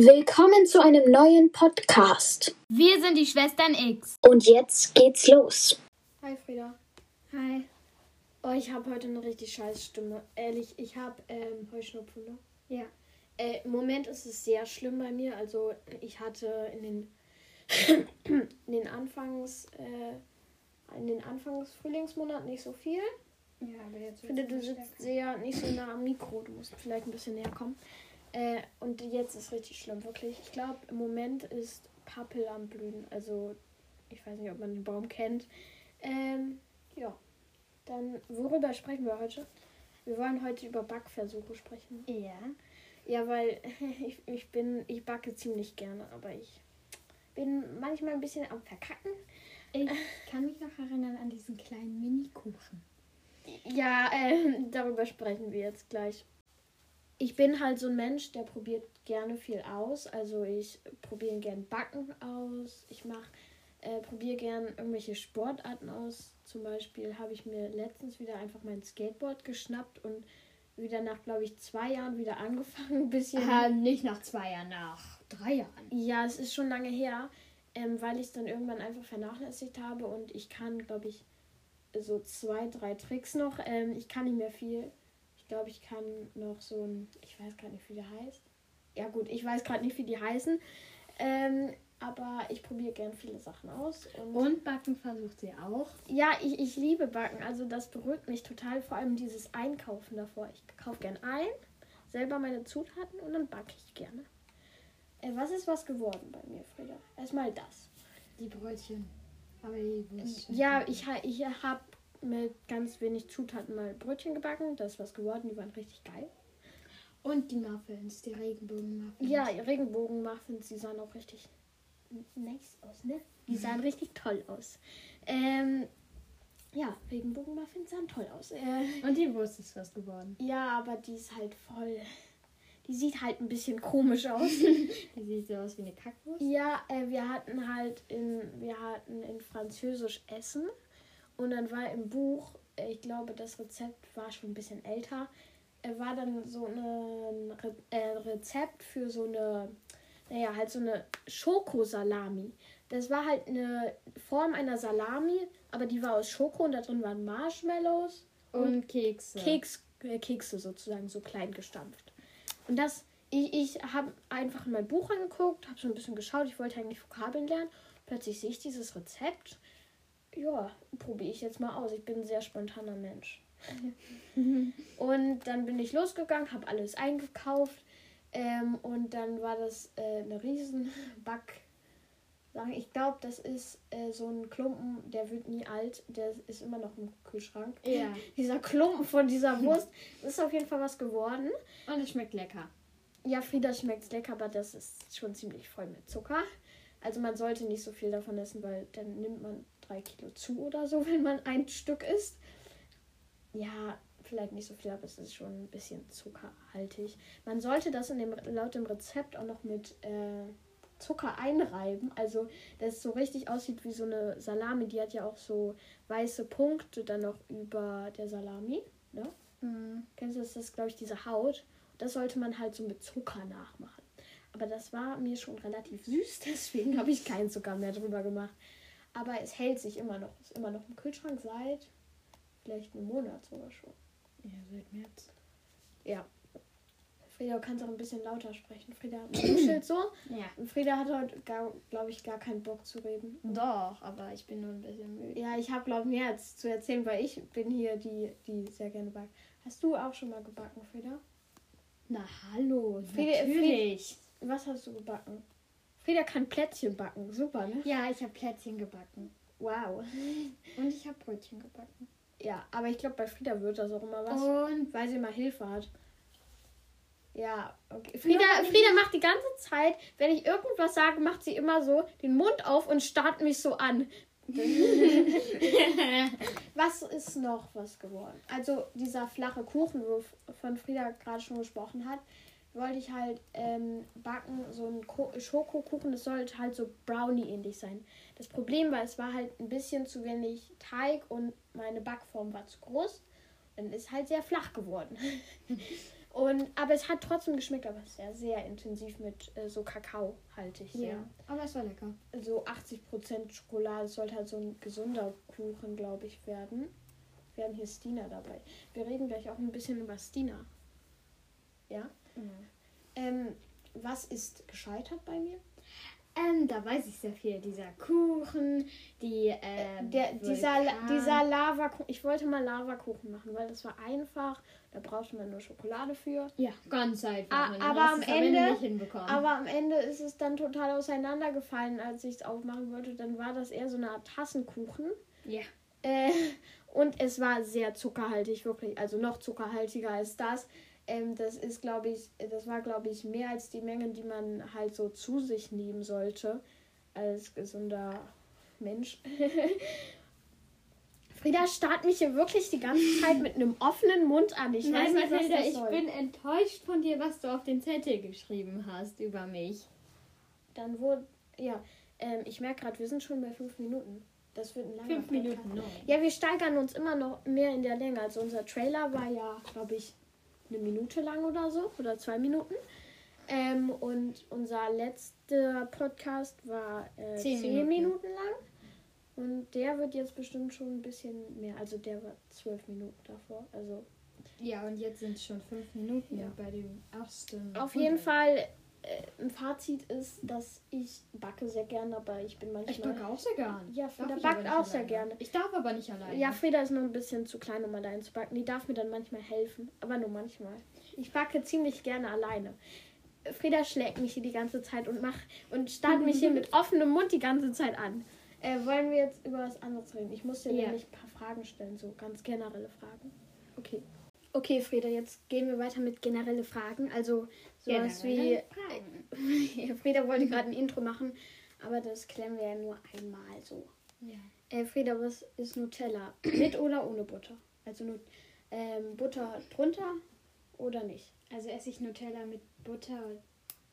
Willkommen zu einem neuen Podcast. Wir sind die Schwestern X. Und jetzt geht's los. Hi Frieda. Hi. Oh, ich habe heute eine richtig scheiß Stimme. Ehrlich, ich habe ähm, Heuschnupfen, ne? Ja. Äh, Im Moment ist es sehr schlimm bei mir. Also ich hatte in den, in den Anfangs äh, in den Anfangs Frühlingsmonaten nicht so viel. Ja, aber jetzt Ich finde, du sitzt sehr nicht so nah am Mikro. Du musst vielleicht ein bisschen näher kommen. Äh, und jetzt ist richtig schlimm, wirklich. Ich glaube, im Moment ist Pappel am Blühen. Also, ich weiß nicht, ob man den Baum kennt. Ähm, ja. Dann, worüber sprechen wir heute? Wir wollen heute über Backversuche sprechen. Ja. Ja, weil ich, ich bin, ich backe ziemlich gerne, aber ich bin manchmal ein bisschen am Verkacken. Ich kann mich noch erinnern an diesen kleinen Mini-Kuchen. Ja, äh, darüber sprechen wir jetzt gleich. Ich bin halt so ein Mensch, der probiert gerne viel aus. Also ich probiere gern Backen aus. Ich mache, äh, probiere gern irgendwelche Sportarten aus. Zum Beispiel habe ich mir letztens wieder einfach mein Skateboard geschnappt und wieder nach, glaube ich, zwei Jahren wieder angefangen. Ein bisschen. Ja, nicht nach zwei Jahren, nach drei Jahren. Ja, es ist schon lange her, ähm, weil ich es dann irgendwann einfach vernachlässigt habe und ich kann, glaube ich, so zwei, drei Tricks noch. Ähm, ich kann nicht mehr viel. Ich glaube, ich kann noch so ein, ich weiß gerade nicht, wie der heißt. Ja gut, ich weiß gerade nicht, wie die heißen. Ähm, aber ich probiere gern viele Sachen aus. Und, Und Backen versucht sie auch. ja, ich, ich liebe Backen. Also das beruhigt mich total. Vor allem dieses Einkaufen davor. Ich kaufe gern ein, selber meine Zutaten und dann backe ich gerne. Äh, was ist was geworden bei mir, Frieda? Erstmal das. Die Brötchen. Aber die. Ja, ich, ich habe mit ganz wenig Zutaten mal Brötchen gebacken. Das ist was geworden. Die waren richtig geil. Und die Muffins, die Regenbogen-Muffins. Ja, Regenbogen-Muffins, die sahen auch richtig nice aus, ne? Die sahen richtig toll aus. Ähm, ja, Regenbogen-Muffins sahen toll aus. Äh, Und die Wurst ist was geworden. ja, aber die ist halt voll. Die sieht halt ein bisschen komisch aus. Die sieht so aus wie eine Kackwurst. ja, äh, wir hatten halt in, wir hatten in Französisch Essen und dann war im Buch, äh, ich glaube, das Rezept war schon ein bisschen älter, war dann so ein Re äh, Rezept für so eine, naja, halt so eine Schokosalami. Das war halt eine Form einer Salami, aber die war aus Schoko und da drin waren Marshmallows Und Kekse. Keks, äh, Kekse sozusagen, so klein gestampft. Und das, ich, ich habe einfach in mein Buch angeguckt, habe so ein bisschen geschaut, ich wollte eigentlich Vokabeln lernen. Plötzlich sehe ich dieses Rezept. Ja, probiere ich jetzt mal aus. Ich bin ein sehr spontaner Mensch. und dann bin ich losgegangen, habe alles eingekauft. Ähm, und dann war das äh, eine riesen Back. Sagen, ich glaube, das ist äh, so ein Klumpen, der wird nie alt. Der ist immer noch im Kühlschrank. Ja. Dieser Klumpen von dieser Wurst ist auf jeden Fall was geworden. Und es schmeckt lecker. Ja, Frieda schmeckt lecker, aber das ist schon ziemlich voll mit Zucker. Also man sollte nicht so viel davon essen, weil dann nimmt man drei Kilo zu oder so, wenn man ein Stück isst. Ja, vielleicht nicht so viel, aber es ist schon ein bisschen zuckerhaltig. Man sollte das in dem, laut dem Rezept auch noch mit äh, Zucker einreiben. Also, dass es so richtig aussieht wie so eine Salami. Die hat ja auch so weiße Punkte dann noch über der Salami. Ne? Mhm. Kennst du das? Das ist, glaube ich, diese Haut. Das sollte man halt so mit Zucker nachmachen. Aber das war mir schon relativ süß, deswegen habe ich keinen Zucker mehr drüber gemacht. Aber es hält sich immer noch. Ist immer noch im Kühlschrank seit vielleicht einem Monat sogar schon. Ja, seit März. Ja. Frieda, du kannst auch ein bisschen lauter sprechen. Frieda muschelt so. Ja. Und Frieda hat heute, glaube ich, gar keinen Bock zu reden. Doch, aber ich bin nur ein bisschen müde. Ja, ich habe, glaube ich, mehr zu erzählen, weil ich bin hier die, die sehr gerne backt. Hast du auch schon mal gebacken, Frieda? Na hallo, Frieda- natürlich. Was hast du gebacken? Frieda kann Plätzchen backen. Super, ne? Ja, ich habe Plätzchen gebacken. Wow. Und ich habe Brötchen gebacken. Ja, aber ich glaube, bei Frieda wird das auch immer was, Und weil sie mal Hilfe hat. Ja, okay. Frieda, Frieda macht die ganze Zeit, wenn ich irgendwas sage, macht sie immer so den Mund auf und starrt mich so an. was ist noch was geworden? Also dieser flache Kuchen, wovon Frieda gerade schon gesprochen hat, wollte ich halt ähm, backen, so ein Ko Schokokuchen, das sollte halt so Brownie-ähnlich sein. Das Problem war, es war halt ein bisschen zu wenig Teig und meine Backform war zu groß. Dann ist halt sehr flach geworden. Und, aber es hat trotzdem geschmeckt, aber sehr, sehr intensiv mit äh, so Kakao haltig. Sehr. Ja, aber es war lecker. So 80% Schokolade. Es sollte halt so ein gesunder Kuchen, glaube ich, werden. Wir haben hier Stina dabei. Wir reden gleich auch ein bisschen über Stina. Ja? Ähm, was ist gescheitert bei mir? Ähm, da weiß ich sehr viel. Dieser Kuchen, die, ähm, Der, dieser, Vulkan. dieser Lavakuchen. Ich wollte mal Lavakuchen machen, weil das war einfach. Da brauchte man nur Schokolade für. Ja, ganz einfach. Dann aber am Ende- nicht hinbekommen. Aber am Ende ist es dann total auseinandergefallen, als ich es aufmachen wollte. Dann war das eher so eine Art Tassenkuchen. ja. Äh, und es war sehr zuckerhaltig, wirklich. Also noch zuckerhaltiger als das. Ähm, das ist, glaube ich, das war, glaube ich, mehr als die Menge, die man halt so zu sich nehmen sollte. Als gesunder Mensch. Frieda starrt mich hier wirklich die ganze Zeit mit einem offenen Mund an. Ich Nein, weiß nicht, das ich soll. bin enttäuscht von dir, was du auf den Zettel geschrieben hast über mich. Dann wurde. Ja, ähm, ich merke gerade, wir sind schon bei fünf Minuten. Das wird ein langer Fünf. Minuten neun. Ja, wir steigern uns immer noch mehr in der Länge. Also unser Trailer war ja, glaube ich, eine Minute lang oder so. Oder zwei Minuten. Ähm, und unser letzter Podcast war äh, Zehn zehn, Minuten. Minuten. lang. Und der wird jetzt bestimmt schon ein bisschen mehr. Also der war zwölf Minuten davor. Also Ja, und jetzt sind es schon fünf Minuten Ja. bei dem ersten. auf jeden Fall ein Fazit ist, dass ich backe sehr gerne, aber ich bin manchmal. Ich backe auch sehr gern. Ja, Frieda backt auch sehr alleine. gerne. Ich darf aber nicht alleine. Ja, Frieda ist noch ein bisschen zu klein, um allein zu backen. Die darf mir dann manchmal helfen, aber nur manchmal. Ich backe ziemlich gerne alleine. Frieda schlägt mich hier die ganze Zeit und macht und starrt mich hier mit offenem Mund die ganze Zeit an. Äh, wollen wir jetzt über was anderes reden? Ich muss dir Ja. nämlich ein paar Fragen stellen, so ganz generelle Fragen. Okay. Okay, Frieda, jetzt gehen wir weiter mit generelle Fragen. Also sowas wie. Ja, Frieda wollte gerade ein Intro machen, aber das klären wir ja nur einmal so. Ja. Äh, Frieda, was ist Nutella? Mit oder ohne Butter? Also nur ähm, Butter drunter oder nicht? Also esse ich Nutella mit Butter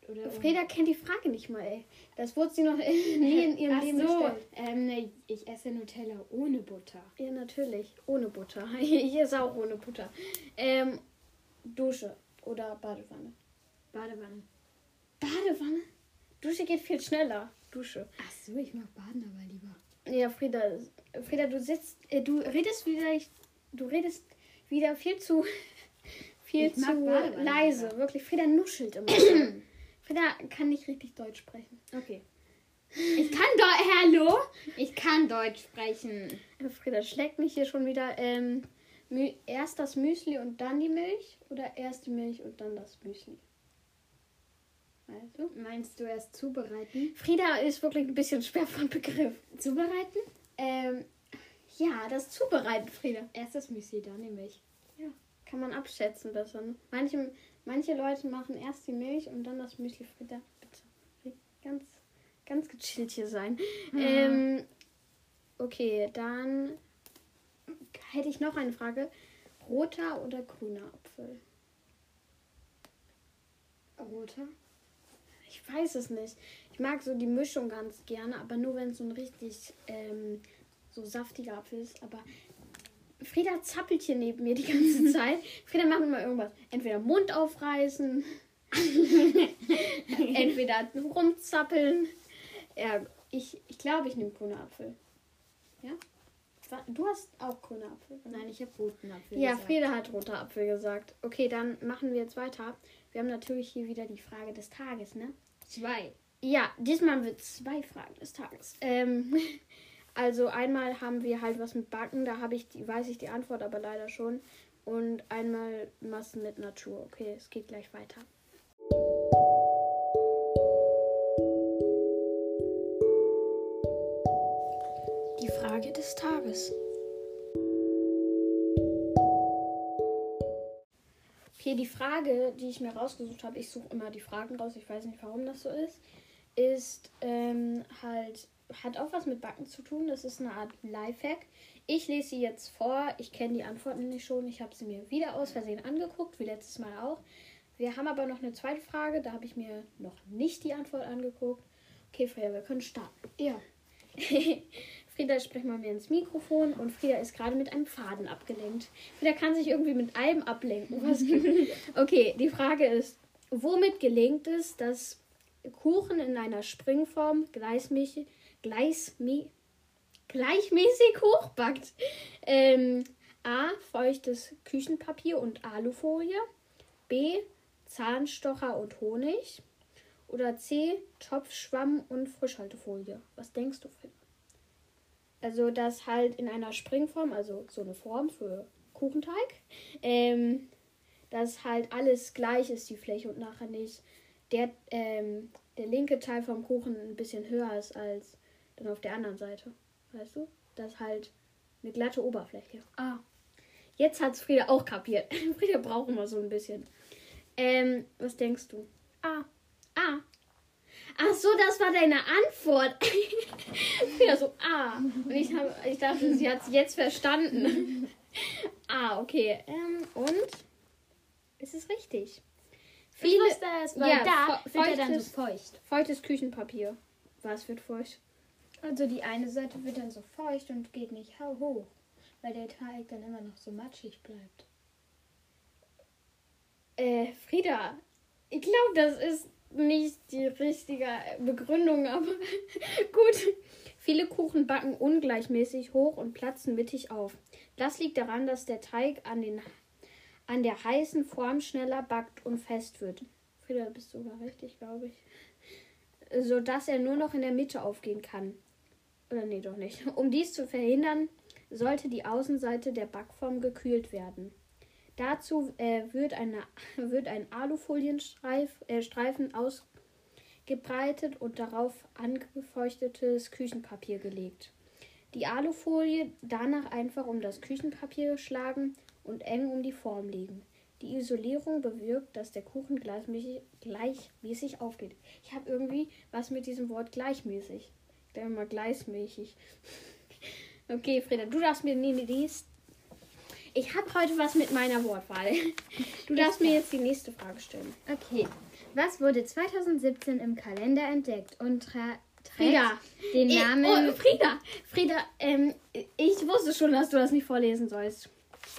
oder ohne? Frieda kennt die Frage nicht mal, ey. Das wurde sie noch nie in ihrem Ach Leben so, gestellt. ähm, ne, ich esse Nutella ohne Butter. Ja, natürlich. Ohne Butter. Ich esse auch ohne Butter. Ähm, Dusche oder Badewanne? Badewanne. Badewanne? Dusche geht viel schneller. Dusche. Ach so, ich mag Baden aber lieber. Ja, Frieda, Frieda, du sitzt, äh, du redest wieder, du redest wieder viel zu, viel Ich zu leise. lieber. Wirklich, Frieda nuschelt immer. Frieda kann nicht richtig Deutsch sprechen. Okay. Ich kann Deutsch. Hallo? Ich kann Deutsch sprechen. Frieda schlägt mich hier schon wieder. Ähm, erst das Müsli und dann die Milch oder erst die Milch und dann das Müsli? Also? Meinst du erst zubereiten? Frieda ist wirklich ein bisschen schwer von Begriff. Zubereiten? Ähm, ja, das Zubereiten, Frieda. Erst das Müsli, dann die Milch. Ja, kann man abschätzen besser. Ne? Manche, manche Leute machen erst die Milch und dann das Müsli. Frieda, bitte. Ganz, ganz gechillt hier sein. Ähm, okay, dann hätte ich noch eine Frage. Roter oder grüner Apfel? Roter? Ich weiß es nicht. Ich mag so die Mischung ganz gerne, aber nur wenn es so ein richtig ähm, so saftiger Apfel ist. Aber Frieda zappelt hier neben mir die ganze Zeit. Frieda macht immer irgendwas. Entweder Mund aufreißen, entweder rumzappeln. Ja, ich, ich glaube, ich nehme grüne Apfel. Ja? Du hast auch grüne Apfel. Nein, ich habe roten Apfel. Ja, gesagt. Frieda hat roter Apfel gesagt. Okay, dann machen wir jetzt weiter. Wir haben natürlich hier wieder die Frage des Tages, ne? Zwei. Ja, diesmal wird zwei Fragen des Tages. Ähm, also einmal haben wir halt was mit Backen, da habe ich die, weiß ich die Antwort aber leider schon. Und einmal was mit Natur. Okay, es geht gleich weiter. Die Frage des Tages. Okay, die Frage, die ich mir rausgesucht habe, ich suche immer die Fragen raus, ich weiß nicht, warum das so ist, ist ähm, halt, hat auch was mit Backen zu tun. Das ist eine Art Lifehack. Ich lese sie jetzt vor. Ich kenne die Antworten nämlich schon. Ich habe sie mir wieder aus Versehen angeguckt, wie letztes Mal auch. Wir haben aber noch eine zweite Frage. Da habe ich mir noch nicht die Antwort angeguckt. Okay, Freya, wir können starten. Ja. Frieda spricht mal mehr ins Mikrofon und Frieda ist gerade mit einem Faden abgelenkt. Frieda kann sich irgendwie mit allem ablenken. Okay, die Frage ist, womit gelingt es, dass Kuchen in einer Springform gleichmäßig, gleichmä gleichmäßig hochbackt? Ähm, A. Feuchtes Küchenpapier und Alufolie. B. Zahnstocher und Honig. Oder C. Topfschwamm und Frischhaltefolie. Was denkst du, Frieda? Also das halt in einer Springform, also so eine Form für Kuchenteig, ähm, dass halt alles gleich ist, die Fläche und nachher nicht der, ähm, der linke Teil vom Kuchen ein bisschen höher ist als dann auf der anderen Seite. Weißt du? Das ist halt eine glatte Oberfläche. Ah. Jetzt hat's Frieda auch kapiert. Frieda braucht immer so ein bisschen. Ähm, was denkst du? Ah. Ah. Ach so, das war deine Antwort. Wieder so, ah. Und ich, hab, ich dachte, sie hat es jetzt verstanden. ah, okay. Ähm, und? Ist es richtig? Ich wusste es, weil ja, da wird er dann so feucht. Feuchtes Küchenpapier. Was wird feucht? Also die eine Seite wird dann so feucht und geht nicht hoch, weil der Teig dann immer noch so matschig bleibt. Äh, Frieda, ich glaube, das ist nicht die richtige Begründung, aber gut. Viele Kuchen backen ungleichmäßig hoch und platzen mittig auf. Das liegt daran, dass der Teig an, den, an der heißen Form schneller backt und fest wird. Frieda, bist du sogar richtig, glaube ich. Sodass er nur noch in der Mitte aufgehen kann. Oder nee, doch nicht. Um dies zu verhindern, sollte die Außenseite der Backform gekühlt werden. Dazu äh, wird, eine, wird ein Alufolienstreifen äh, ausgebreitet und darauf angefeuchtetes Küchenpapier gelegt. Die Alufolie danach einfach um das Küchenpapier schlagen und eng um die Form legen. Die Isolierung bewirkt, dass der Kuchen gleichmäßig, gleichmäßig aufgeht. Ich habe irgendwie was mit diesem Wort gleichmäßig. Ich denke mal gleichmäßig. Okay, Frieda, du darfst mir nee, dies. Ich habe heute was mit meiner Wortwahl. Du darfst mir jetzt die nächste Frage stellen. Okay. Was wurde 2017 im Kalender entdeckt und trägt Frieda. den Namen Oh, Frieda, Frieda, ähm, ich wusste schon, dass du das nicht vorlesen sollst.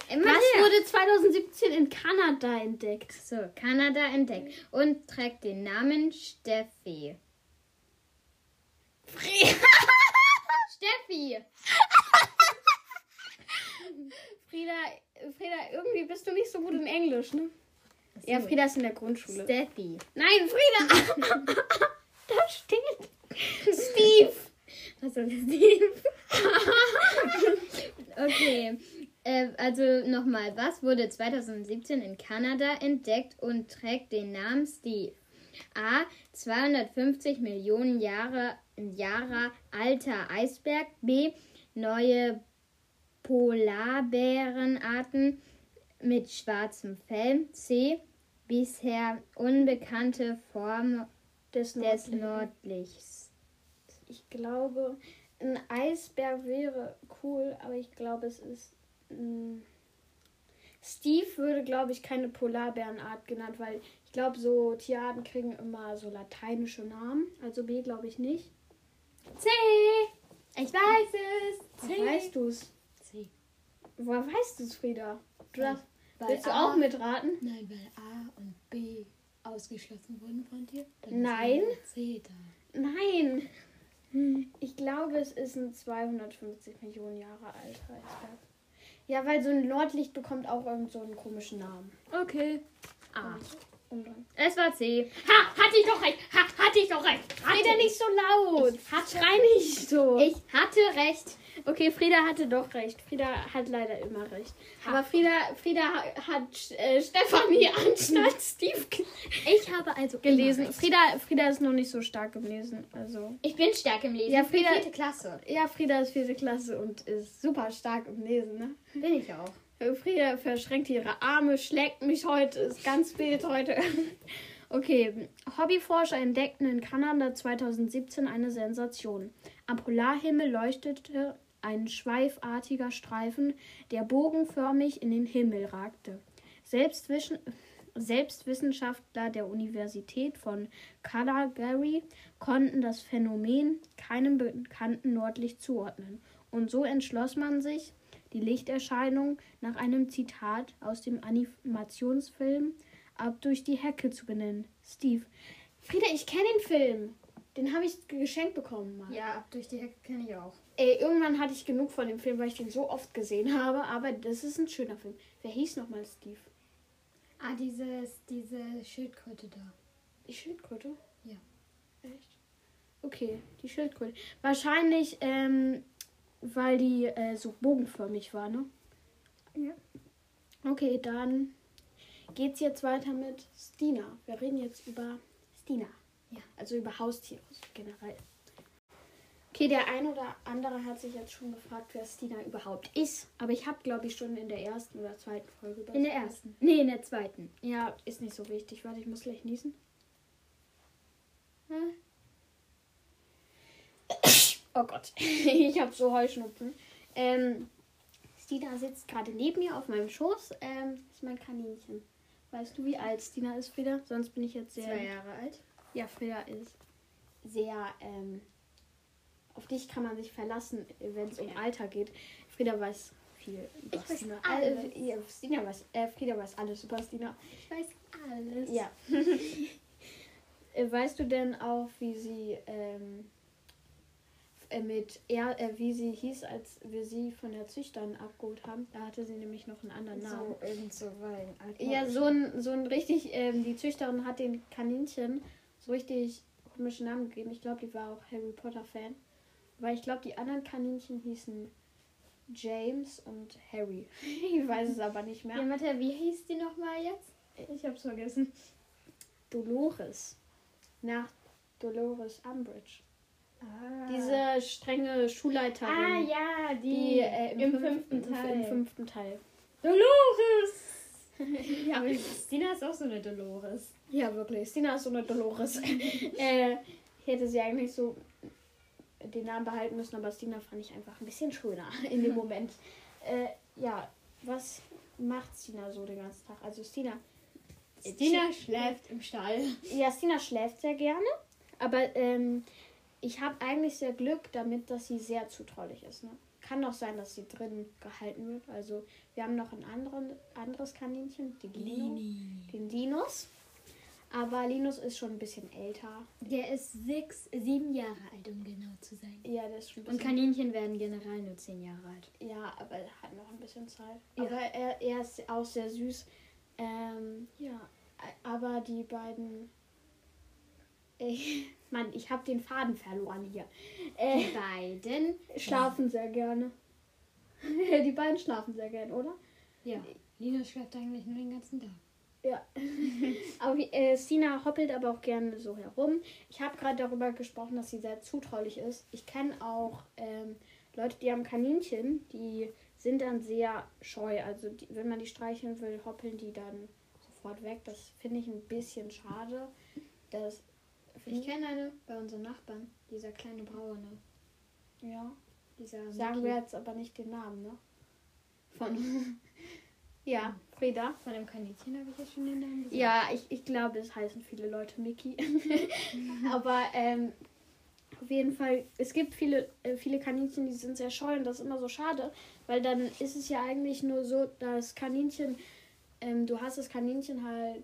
Immer Was her. wurde 2017 in Kanada entdeckt? So, Kanada entdeckt und trägt den Namen Steffi. Steffi! Frieda, Frieda, irgendwie bist du nicht so gut in Englisch, ne? Ja, Frieda ist in der Grundschule. Steffi. Nein, Frieda! da steht Steve. Also Steve. okay. Äh, also nochmal, was wurde 2017 in Kanada entdeckt und trägt den Namen Steve? A. 250 Millionen Jahre, Jahre alter Eisberg. B. Neue Polarbärenarten mit schwarzem Fell. C. Bisher unbekannte Form Des des Nordlichts. Ich glaube, ein Eisberg wäre cool, aber ich glaube, es ist. Steve würde, glaube ich, keine Polarbärenart genannt, weil glaube, so Tierarten kriegen immer so lateinische Namen. Also B glaube ich nicht. C. Ich weiß es. Woher weißt du es? C. Woher weißt du es, Frieda? Du darfst, willst du A- auch mitraten? Nein, weil A und B ausgeschlossen wurden von dir. Nein. C da. Nein. Ich glaube, es ist ein 250 Millionen Jahre alter Eisberg. Ja, weil so ein Nordlicht bekommt auch irgend so einen komischen Namen. Okay. A. Umdrehen. Es war C. Ha, hatte ich doch recht. Ha, hatte ich doch recht. Frieda, nicht so laut. hatte- Schrei nicht so. Ich hatte recht. okay, Frieda hatte doch recht. Frieda hat leider immer recht. Aber Frieda, Frieda ha- hat äh, Stefanie anstatt Steve Ich habe also gelesen. Frieda, Frieda ist noch nicht so stark im Lesen. Also. Ich bin stark im Lesen. Ja, Ich Frieda- vierte Klasse. Ja, Frieda ist vierte Klasse und ist super stark im Lesen, ne? Bin ich auch. Frieda verschränkt ihre Arme, schlägt mich heute, ist ganz wild heute. Okay, Hobbyforscher entdeckten in Kanada 2017 eine Sensation. Am Polarhimmel leuchtete ein schweifartiger Streifen, der bogenförmig in den Himmel ragte. Selbst Wissenschaftler der Universität von Calgary konnten das Phänomen keinem bekannten Nordlicht zuordnen. Und so entschloss man sich, die Lichterscheinung nach einem Zitat aus dem Animationsfilm Ab durch die Hecke zu benennen. Steve. Frieda, ich kenne den Film. Den habe ich geschenkt bekommen mal. Ja, ab durch die Hecke kenne ich auch. Ey, irgendwann hatte ich genug von dem Film, weil ich den so oft gesehen habe. Aber das ist ein schöner Film. Wer hieß nochmal Steve? Ah, dieses, diese Schildkröte da. Die Schildkröte? Ja. Echt? Okay, die Schildkröte. Wahrscheinlich, ähm, weil die äh, so bogenförmig war, ne? Ja. Okay, dann geht's jetzt weiter mit Stina. Wir reden jetzt über Stina. Ja. Also über Haustiere generell. Okay, der ein oder andere hat sich jetzt schon gefragt, wer Stina überhaupt ist. Aber ich habe, glaube ich, schon in der ersten oder zweiten Folge über In der ersten. Nee, in der zweiten. Ja, ist nicht so wichtig. Warte, ich muss gleich niesen. Hm? Oh Gott, ich habe so Heuschnupfen. Ähm, Stina sitzt gerade neben mir auf meinem Schoß. Ähm, ist mein Kaninchen. Weißt du, wie alt Stina ist, Frieda? Sonst bin ich jetzt sehr. Zwei Jahre alt. Ja, Frieda ist sehr. Ähm, auf dich kann man sich verlassen, wenn es um Alter geht. Frieda weiß viel über Ich weiß Stina. alles. Äh, ja, Stina weiß, äh, Frieda weiß alles über Stina. Ich weiß alles. Ja. Äh, weißt du denn auch, wie sie ähm, äh, mit er, äh, wie sie hieß, als wir sie von der Züchterin abgeholt haben? Da hatte sie nämlich noch einen anderen Namen. So, irgend so weil Ja, so ein, so ein richtig, ähm, die Züchterin hat den Kaninchen so richtig komischen Namen gegeben. Ich glaube, die war auch Harry Potter Fan. Weil ich glaube, die anderen Kaninchen hießen James und Harry. ich weiß es aber nicht mehr. Ja, warte, wie hieß die nochmal jetzt? Ich hab's vergessen. Dolores. Nach Dolores Umbridge. Ah. Diese strenge Schulleiterin. Ah ja, die, die äh, im, fünf- fünften Teil. Im fünften Teil. Dolores! ja, aber Stina ist auch so eine Dolores. Ja, wirklich. Stina ist so eine Dolores. äh, hätte sie eigentlich so den Namen behalten müssen, aber Stina fand ich einfach ein bisschen schöner in dem Moment. Äh, ja, was macht Stina so den ganzen Tag? Also Stina. Stina schläft im Stall. Ja, Stina schläft sehr gerne, aber ähm, ich habe eigentlich sehr Glück damit, dass sie sehr zutraulich ist. Ne? Kann doch sein, dass sie drin gehalten wird. Also wir haben noch ein anderen, anderes Kaninchen, die Lino, den Linus. Aber Linus ist schon ein bisschen älter. Der ist sechs, sieben Jahre alt, um genau zu sein. Ja, der ist schon ein Und bisschen Kaninchen werden generell nur zehn Jahre alt. Ja, aber er hat noch ein bisschen Zeit. Ja. Aber er, er ist auch sehr süß. Ähm, ja, aber die beiden. Ey, Mann, ich habe den Faden verloren hier. Äh, Die beiden. schlafen sehr gerne. die beiden schlafen sehr gerne, oder? Ja. Linus schläft eigentlich nur den ganzen Tag. Ja. aber äh, Stina hoppelt aber auch gerne so herum. Ich habe gerade darüber gesprochen, dass sie sehr zutraulich ist. Ich kenne auch ähm, Leute, die haben Kaninchen, die sind dann sehr scheu. Also die, wenn man die streicheln will, hoppeln die dann sofort weg. Das finde ich ein bisschen schade. Das Ich kenne eine bei unseren Nachbarn, dieser kleine Braune. ja. Dieser Sagen wir jetzt aber nicht den Namen, ne? Von. ja, Frieda. Von dem Kaninchen habe ich jetzt schon den Namen gesagt. Ja, ich, ich glaube, es heißen viele Leute Mickey. Aber ähm, auf jeden Fall, es gibt viele, äh, viele Kaninchen, die sind sehr scheu und das ist immer so schade, weil dann ist es ja eigentlich nur so, dass Kaninchen, ähm, du hast das Kaninchen halt,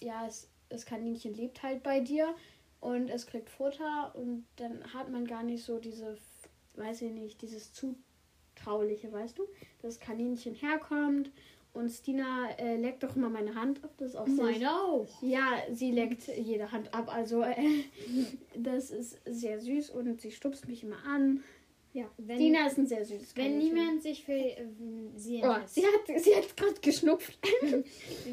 ja, es, das Kaninchen lebt halt bei dir und es kriegt Futter und dann hat man gar nicht so diese, weiß ich nicht, dieses Zutrauliche, weißt du? Das Kaninchen herkommt und Stina äh, leckt doch immer meine Hand ab, das ist auch sehr Meine auch. ja, sie leckt jede Hand ab. Also äh, das ist sehr süß und sie stupst mich immer an. Ja, Wenn- Dina ist ein sehr süßes Wenn Kaninchen. niemand sich für ähm, sie, Oh, interessiert, sie hat, sie hat gerade geschnupft.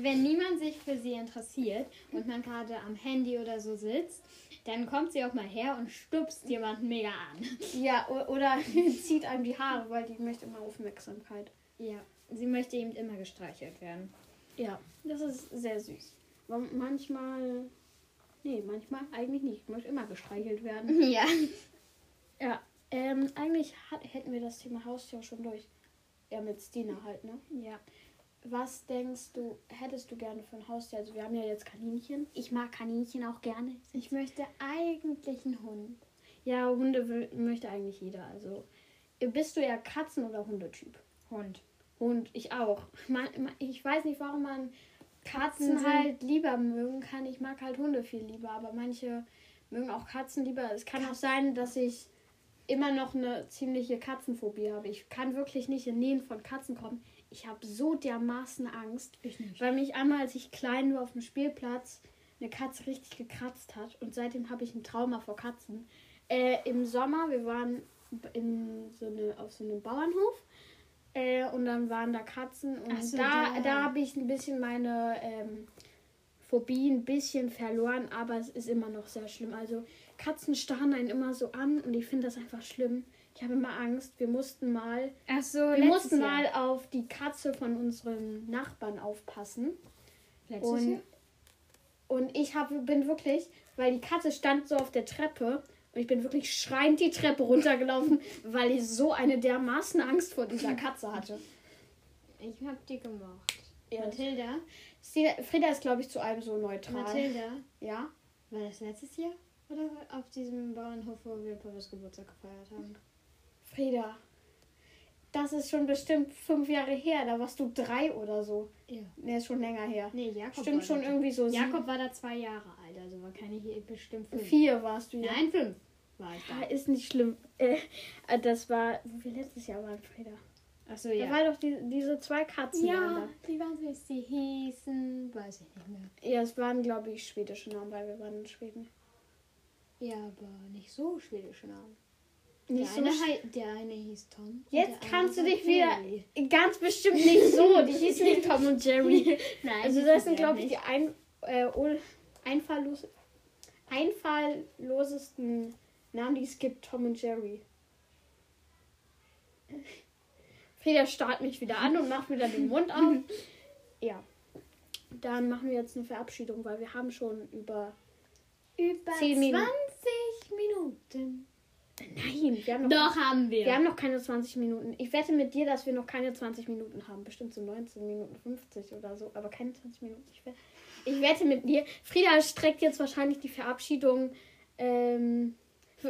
wenn niemand sich für sie interessiert und man gerade am Handy oder so sitzt, dann kommt sie auch mal her und stupst jemanden mega an. ja, oder zieht einem die Haare, weil die möchte immer Aufmerksamkeit. Ja, sie möchte eben immer gestreichelt werden. Ja, das ist sehr süß. Manchmal, nee, manchmal eigentlich nicht. Ich möchte immer gestreichelt werden. Ja. Ja, ähm, eigentlich hat, hätten wir das Thema Haustier schon durch. Ja, mit Stina halt, ne? Ja. was denkst du, hättest du gerne für ein Haustier? Also wir haben ja jetzt Kaninchen. Ich mag Kaninchen auch gerne. Ich möchte eigentlich einen Hund. Ja, Hunde will, möchte eigentlich jeder. Also bist du eher Katzen- oder Hundetyp? Hund. Hund, ich auch. Man, ich weiß nicht, warum man Katzen, Katzen halt lieber mögen kann. Ich mag halt Hunde viel lieber, aber manche mögen auch Katzen lieber. Es kann auch sein, dass ich immer noch eine ziemliche Katzenphobie habe. Ich kann wirklich nicht in Nähen von Katzen kommen. Ich habe so dermaßen Angst, weil mich einmal, als ich klein war auf dem Spielplatz, eine Katze richtig gekratzt hat und seitdem habe ich ein Trauma vor Katzen. Äh, Im Sommer, wir waren in so eine, auf so einem Bauernhof äh, und dann waren da Katzen und so, da, da. da habe ich ein bisschen meine ähm, Phobie ein bisschen verloren, aber es ist immer noch sehr schlimm. Also Katzen starren einen immer so an und ich finde das einfach schlimm. Ich habe immer Angst. Wir mussten mal so, wir mussten Jahr. mal auf die Katze von unserem Nachbarn aufpassen. Letztes Und, Jahr? und ich hab, bin wirklich, weil die Katze stand so auf der Treppe und ich bin wirklich schreiend die Treppe runtergelaufen, weil ich so eine dermaßen Angst vor dieser Katze hatte. Ich hab die gemocht. Ja. Mathilda? Sie, Frieda ist, glaube ich, zu allem so neutral. Mathilda? Ja? War das letztes Jahr? Oder auf diesem Bauernhof, wo wir Papas Geburtstag gefeiert haben? Frieda, das ist schon bestimmt fünf Jahre her. Da warst du drei oder so. Ja. Ne, ist schon länger her. Nee, Jakob Stimmt war schon da. irgendwie so Jakob war da zwei Jahre alt, also war keine hier bestimmt fünf. vier warst du ja. Nein, fünf war ich Ja, da. ist nicht schlimm. Äh, äh, das war, wo wir letztes Jahr waren, Frieda. Achso, Da ja. war doch die, diese zwei Katzen. waren Ja, die waren süß. Die hießen, weiß ich nicht mehr. da. Ja, es waren, glaube ich, schwedische Namen, weil wir waren in Schweden. Ja, aber nicht so schwedische Namen. Nicht der, eine so hei- der eine hieß Tom. Jetzt kannst du dich wieder. Ganz bestimmt nicht so. Die hießen nicht Tom und Jerry. Nein, Also, das sind, glaube ich, die ein, äh, einfalllos, einfalllosesten Namen, die es gibt: Tom und Jerry. Frieda starrt mich wieder an und macht wieder den Mund auf. Ja. Dann machen wir jetzt eine Verabschiedung, weil wir haben schon über. über zehn Minuten. 20 Minuten. Nein, wir haben noch, Doch, haben wir. wir haben noch keine 20 Minuten. Ich wette mit dir, dass wir noch keine 20 Minuten haben. Bestimmt so 19 Minuten 50 oder so, aber keine 20 Minuten. Ich wette, ich wette mit dir. Frieda streckt jetzt wahrscheinlich die Verabschiedung. Ähm,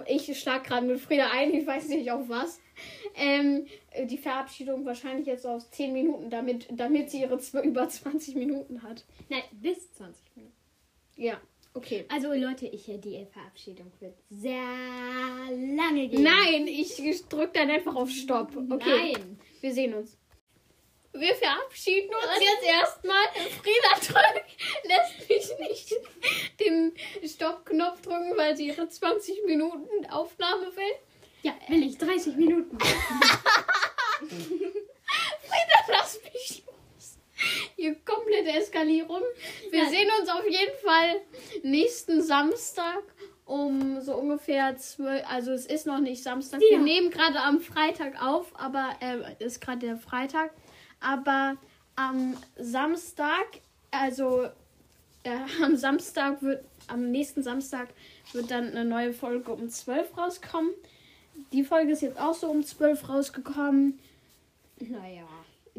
ich schlag gerade mit Frieda ein, ich weiß nicht auf was. Ähm, die Verabschiedung wahrscheinlich jetzt auf 10 Minuten, damit, damit sie ihre über 20 Minuten hat. Nein, bis 20 Minuten. Ja, okay. Also Leute, ich die Verabschiedung wird sehr lange gehen. Nein, ich drück dann einfach auf Stopp. Okay. Nein. Wir sehen uns. Wir verabschieden uns jetzt erstmal. Frieda drückt, lässt mich nicht den Stoppknopf drücken, weil sie ihre 20 Minuten Aufnahme will. Ja, will ich 30 Minuten. Frieda, lass mich los. Hier komplette Eskalierung. Wir Ja. sehen uns auf jeden Fall nächsten Samstag um so ungefähr 12. Also es ist noch nicht Samstag. Wir Ja. nehmen gerade am Freitag auf, aber äh, ist gerade der Freitag. Aber am Samstag, also äh, am Samstag wird, am nächsten Samstag wird dann eine neue Folge um 12 rauskommen. Die Folge ist jetzt auch so um 12 rausgekommen. naja.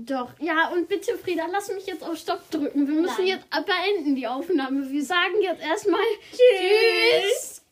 Doch, ja, und bitte, Frieda, lass mich jetzt auf Stopp drücken. Wir müssen Nein. jetzt beenden die Aufnahme. Wir sagen jetzt erstmal Tschüss.